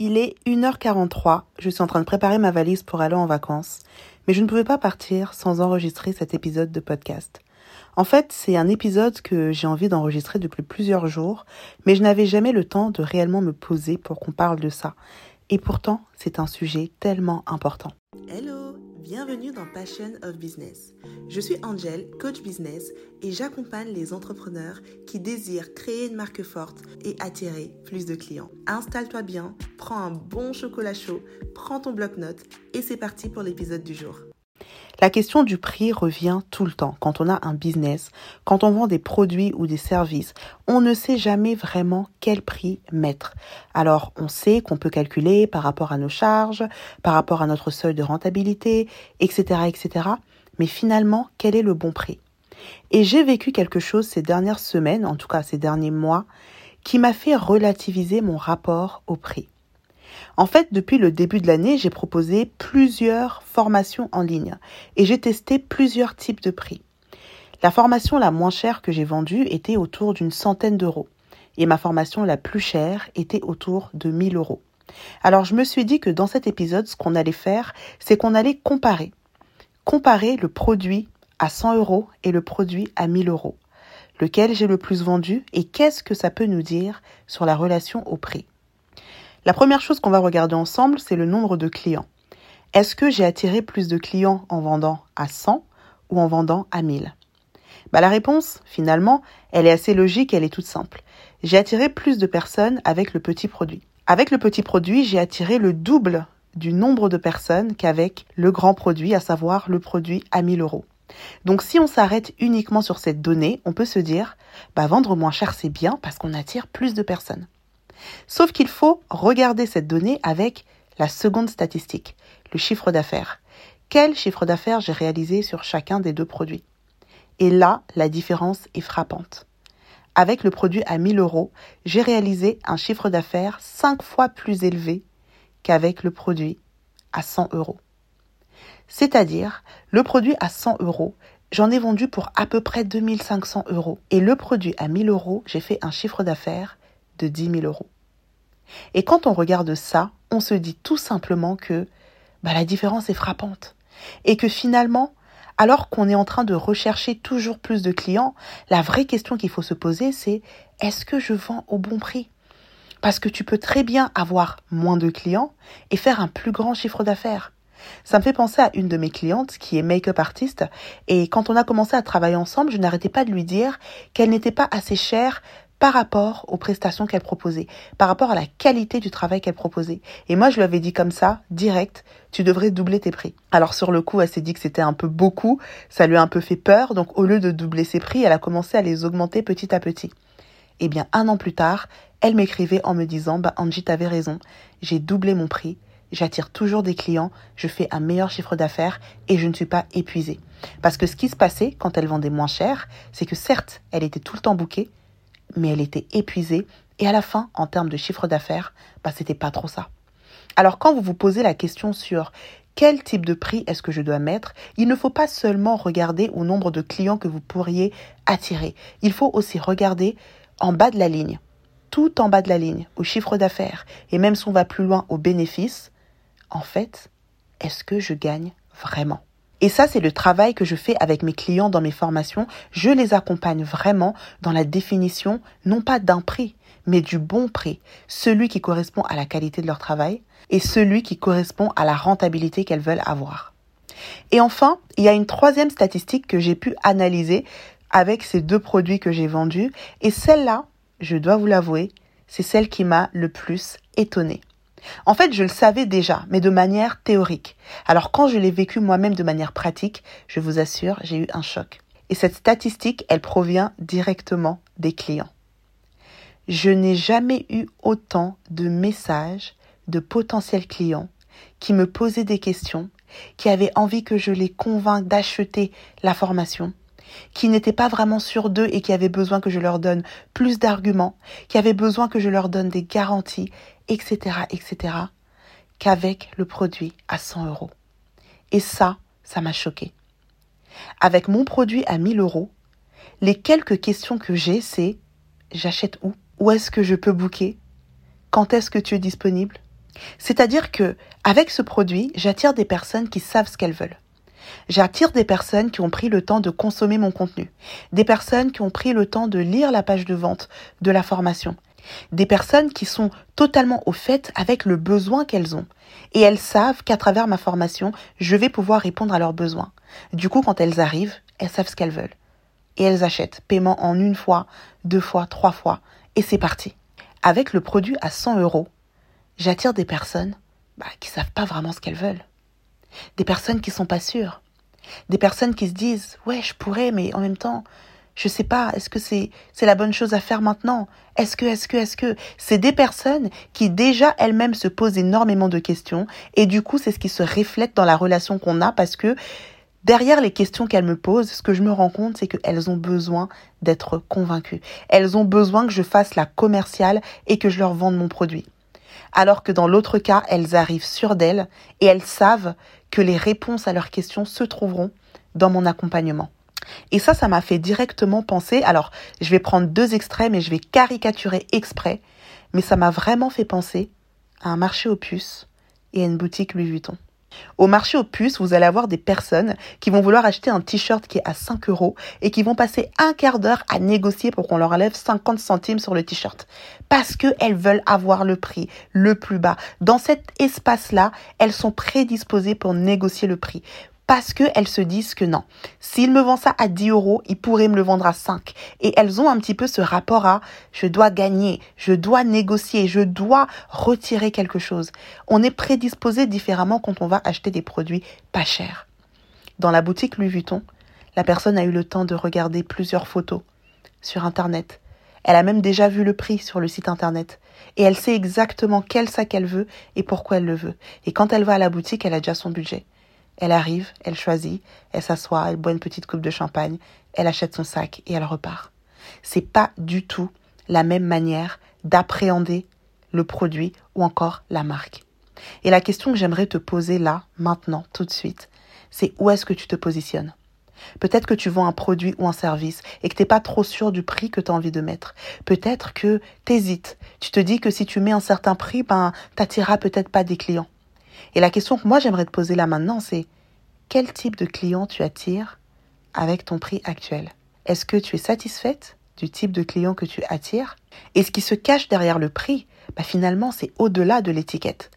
Il est 1h43, je suis en train de préparer ma valise pour aller en vacances, mais je ne pouvais pas partir sans enregistrer cet épisode de podcast. En fait, c'est un épisode que j'ai envie d'enregistrer depuis plusieurs jours, mais je n'avais jamais le temps de réellement me poser pour qu'on parle de ça. Et pourtant, c'est un sujet tellement important. Bienvenue dans Passion of Business. Je suis Angel, coach business, et j'accompagne les entrepreneurs qui désirent créer une marque forte et attirer plus de clients. Installe-toi bien, prends un bon chocolat chaud, prends ton bloc-notes, et c'est parti pour l'épisode du jour. La question du prix revient tout le temps quand on a un business, quand on vend des produits ou des services. On ne sait jamais vraiment quel prix mettre. Alors, on sait qu'on peut calculer par rapport à nos charges, par rapport à notre seuil de rentabilité, etc., etc. Mais finalement, quel est le bon prix? Et j'ai vécu quelque chose ces dernières semaines, en tout cas ces derniers mois, qui m'a fait relativiser mon rapport au prix. En fait, depuis le début de l'année, j'ai proposé plusieurs formations en ligne et j'ai testé plusieurs types de prix. La formation la moins chère que j'ai vendue était autour d'une centaine d'euros et ma formation la plus chère était autour de 1000 euros. Alors je me suis dit que dans cet épisode, ce qu'on allait faire, c'est qu'on allait comparer. Comparer le produit à 100 euros et le produit à 1000 euros. Lequel j'ai le plus vendu et qu'est-ce que ça peut nous dire sur la relation au prix? La première chose qu'on va regarder ensemble, c'est le nombre de clients. Est-ce que j'ai attiré plus de clients en vendant à 100 ou en vendant à 1000 bah, La réponse, finalement, elle est assez logique, elle est toute simple. J'ai attiré plus de personnes avec le petit produit. Avec le petit produit, j'ai attiré le double du nombre de personnes qu'avec le grand produit, à savoir le produit à 1000 euros. Donc si on s'arrête uniquement sur cette donnée, on peut se dire, bah, vendre moins cher c'est bien parce qu'on attire plus de personnes. Sauf qu'il faut regarder cette donnée avec la seconde statistique, le chiffre d'affaires. Quel chiffre d'affaires j'ai réalisé sur chacun des deux produits? Et là, la différence est frappante. Avec le produit à 1000 euros, j'ai réalisé un chiffre d'affaires 5 fois plus élevé qu'avec le produit à 100 euros. C'est-à-dire, le produit à 100 euros, j'en ai vendu pour à peu près 2500 euros. Et le produit à 1000 euros, j'ai fait un chiffre d'affaires de 10 000 euros. Et quand on regarde ça, on se dit tout simplement que bah, la différence est frappante. Et que finalement, alors qu'on est en train de rechercher toujours plus de clients, la vraie question qu'il faut se poser, c'est est-ce que je vends au bon prix? Parce que tu peux très bien avoir moins de clients et faire un plus grand chiffre d'affaires. Ça me fait penser à une de mes clientes qui est make-up artiste et quand on a commencé à travailler ensemble, je n'arrêtais pas de lui dire qu'elle n'était pas assez chère par rapport aux prestations qu'elle proposait, par rapport à la qualité du travail qu'elle proposait. Et moi, je lui avais dit comme ça, direct, tu devrais doubler tes prix. Alors sur le coup, elle s'est dit que c'était un peu beaucoup, ça lui a un peu fait peur, donc au lieu de doubler ses prix, elle a commencé à les augmenter petit à petit. Et eh bien, un an plus tard, elle m'écrivait en me disant, bah Angie, t'avais raison, j'ai doublé mon prix, j'attire toujours des clients, je fais un meilleur chiffre d'affaires et je ne suis pas épuisée. Parce que ce qui se passait quand elle vendait moins cher, c'est que certes, elle était tout le temps bouquée, mais elle était épuisée et à la fin, en termes de chiffre d'affaires, bah, c'était pas trop ça. Alors quand vous vous posez la question sur quel type de prix est-ce que je dois mettre, il ne faut pas seulement regarder au nombre de clients que vous pourriez attirer. Il faut aussi regarder en bas de la ligne, tout en bas de la ligne, au chiffre d'affaires, et même si on va plus loin au bénéfice, en fait, est-ce que je gagne vraiment? Et ça, c'est le travail que je fais avec mes clients dans mes formations. Je les accompagne vraiment dans la définition, non pas d'un prix, mais du bon prix, celui qui correspond à la qualité de leur travail et celui qui correspond à la rentabilité qu'elles veulent avoir. Et enfin, il y a une troisième statistique que j'ai pu analyser avec ces deux produits que j'ai vendus. Et celle-là, je dois vous l'avouer, c'est celle qui m'a le plus étonnée. En fait, je le savais déjà, mais de manière théorique. Alors quand je l'ai vécu moi-même de manière pratique, je vous assure, j'ai eu un choc. Et cette statistique, elle provient directement des clients. Je n'ai jamais eu autant de messages de potentiels clients qui me posaient des questions, qui avaient envie que je les convainque d'acheter la formation, qui n'étaient pas vraiment sûrs d'eux et qui avaient besoin que je leur donne plus d'arguments, qui avaient besoin que je leur donne des garanties, etc., etc., qu'avec le produit à 100 euros. Et ça, ça m'a choqué. Avec mon produit à 1000 euros, les quelques questions que j'ai, c'est j'achète où? Où est-ce que je peux booker? Quand est-ce que tu es disponible? C'est-à-dire que, avec ce produit, j'attire des personnes qui savent ce qu'elles veulent. J'attire des personnes qui ont pris le temps de consommer mon contenu, des personnes qui ont pris le temps de lire la page de vente de la formation, des personnes qui sont totalement au fait avec le besoin qu'elles ont. Et elles savent qu'à travers ma formation, je vais pouvoir répondre à leurs besoins. Du coup, quand elles arrivent, elles savent ce qu'elles veulent. Et elles achètent. Paiement en une fois, deux fois, trois fois. Et c'est parti. Avec le produit à 100 euros, j'attire des personnes bah, qui savent pas vraiment ce qu'elles veulent. Des personnes qui sont pas sûres. Des personnes qui se disent, ouais, je pourrais, mais en même temps, je sais pas, est-ce que c'est c'est la bonne chose à faire maintenant? Est-ce que est-ce que est-ce que? C'est des personnes qui déjà elles-mêmes se posent énormément de questions et du coup, c'est ce qui se reflète dans la relation qu'on a parce que derrière les questions qu'elles me posent, ce que je me rends compte, c'est qu'elles ont besoin d'être convaincues. Elles ont besoin que je fasse la commerciale et que je leur vende mon produit. Alors que dans l'autre cas, elles arrivent sûres d'elles et elles savent que les réponses à leurs questions se trouveront dans mon accompagnement. Et ça, ça m'a fait directement penser, alors je vais prendre deux extraits, mais je vais caricaturer exprès, mais ça m'a vraiment fait penser à un marché aux puces et à une boutique Louis Vuitton. Au marché aux puces, vous allez avoir des personnes qui vont vouloir acheter un t-shirt qui est à 5 euros et qui vont passer un quart d'heure à négocier pour qu'on leur enlève 50 centimes sur le t-shirt. Parce qu'elles veulent avoir le prix le plus bas. Dans cet espace-là, elles sont prédisposées pour négocier le prix parce qu'elles se disent que non. S'il me vend ça à 10 euros, il pourrait me le vendre à 5. Et elles ont un petit peu ce rapport à je dois gagner, je dois négocier, je dois retirer quelque chose. On est prédisposé différemment quand on va acheter des produits pas chers. Dans la boutique Louis Vuitton, la personne a eu le temps de regarder plusieurs photos sur Internet. Elle a même déjà vu le prix sur le site Internet. Et elle sait exactement quel sac elle veut et pourquoi elle le veut. Et quand elle va à la boutique, elle a déjà son budget. Elle arrive, elle choisit, elle s'assoit, elle boit une petite coupe de champagne, elle achète son sac et elle repart. C'est pas du tout la même manière d'appréhender le produit ou encore la marque. Et la question que j'aimerais te poser là, maintenant, tout de suite, c'est où est-ce que tu te positionnes? Peut-être que tu vends un produit ou un service et que tu n'es pas trop sûr du prix que tu as envie de mettre. Peut-être que tu hésites. Tu te dis que si tu mets un certain prix, ben, t'attireras peut-être pas des clients. Et la question que moi j'aimerais te poser là maintenant, c'est quel type de client tu attires avec ton prix actuel? Est-ce que tu es satisfaite du type de client que tu attires? Et ce qui se cache derrière le prix, bah finalement, c'est au-delà de l'étiquette.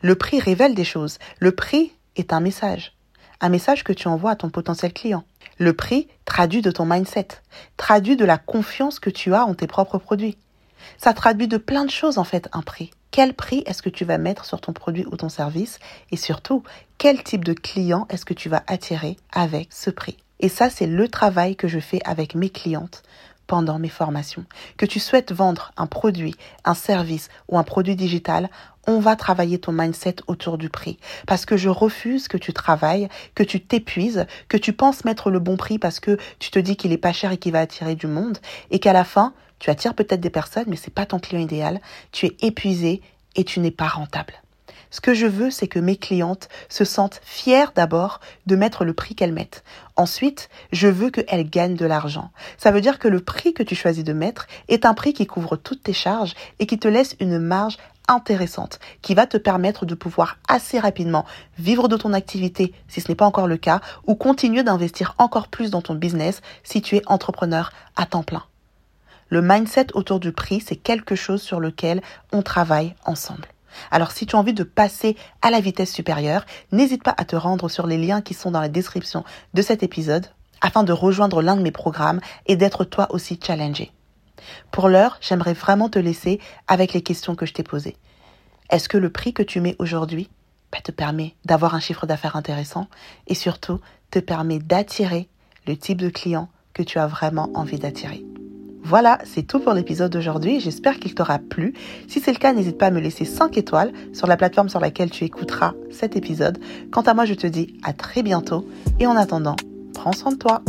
Le prix révèle des choses. Le prix est un message. Un message que tu envoies à ton potentiel client. Le prix traduit de ton mindset, traduit de la confiance que tu as en tes propres produits. Ça traduit de plein de choses en fait un prix. Quel prix est-ce que tu vas mettre sur ton produit ou ton service Et surtout, quel type de client est-ce que tu vas attirer avec ce prix? Et ça, c'est le travail que je fais avec mes clientes pendant mes formations. Que tu souhaites vendre un produit, un service ou un produit digital, on va travailler ton mindset autour du prix. Parce que je refuse que tu travailles, que tu t'épuises, que tu penses mettre le bon prix parce que tu te dis qu'il est pas cher et qu'il va attirer du monde, et qu'à la fin, tu attires peut-être des personnes, mais c'est pas ton client idéal. Tu es épuisé et tu n'es pas rentable. Ce que je veux, c'est que mes clientes se sentent fières d'abord de mettre le prix qu'elles mettent. Ensuite, je veux qu'elles gagnent de l'argent. Ça veut dire que le prix que tu choisis de mettre est un prix qui couvre toutes tes charges et qui te laisse une marge intéressante qui va te permettre de pouvoir assez rapidement vivre de ton activité si ce n'est pas encore le cas ou continuer d'investir encore plus dans ton business si tu es entrepreneur à temps plein. Le mindset autour du prix, c'est quelque chose sur lequel on travaille ensemble. Alors si tu as envie de passer à la vitesse supérieure, n'hésite pas à te rendre sur les liens qui sont dans la description de cet épisode afin de rejoindre l'un de mes programmes et d'être toi aussi challengé. Pour l'heure, j'aimerais vraiment te laisser avec les questions que je t'ai posées. Est-ce que le prix que tu mets aujourd'hui bah, te permet d'avoir un chiffre d'affaires intéressant et surtout te permet d'attirer le type de client que tu as vraiment envie d'attirer? Voilà, c'est tout pour l'épisode d'aujourd'hui. J'espère qu'il t'aura plu. Si c'est le cas, n'hésite pas à me laisser 5 étoiles sur la plateforme sur laquelle tu écouteras cet épisode. Quant à moi, je te dis à très bientôt et en attendant, prends soin de toi.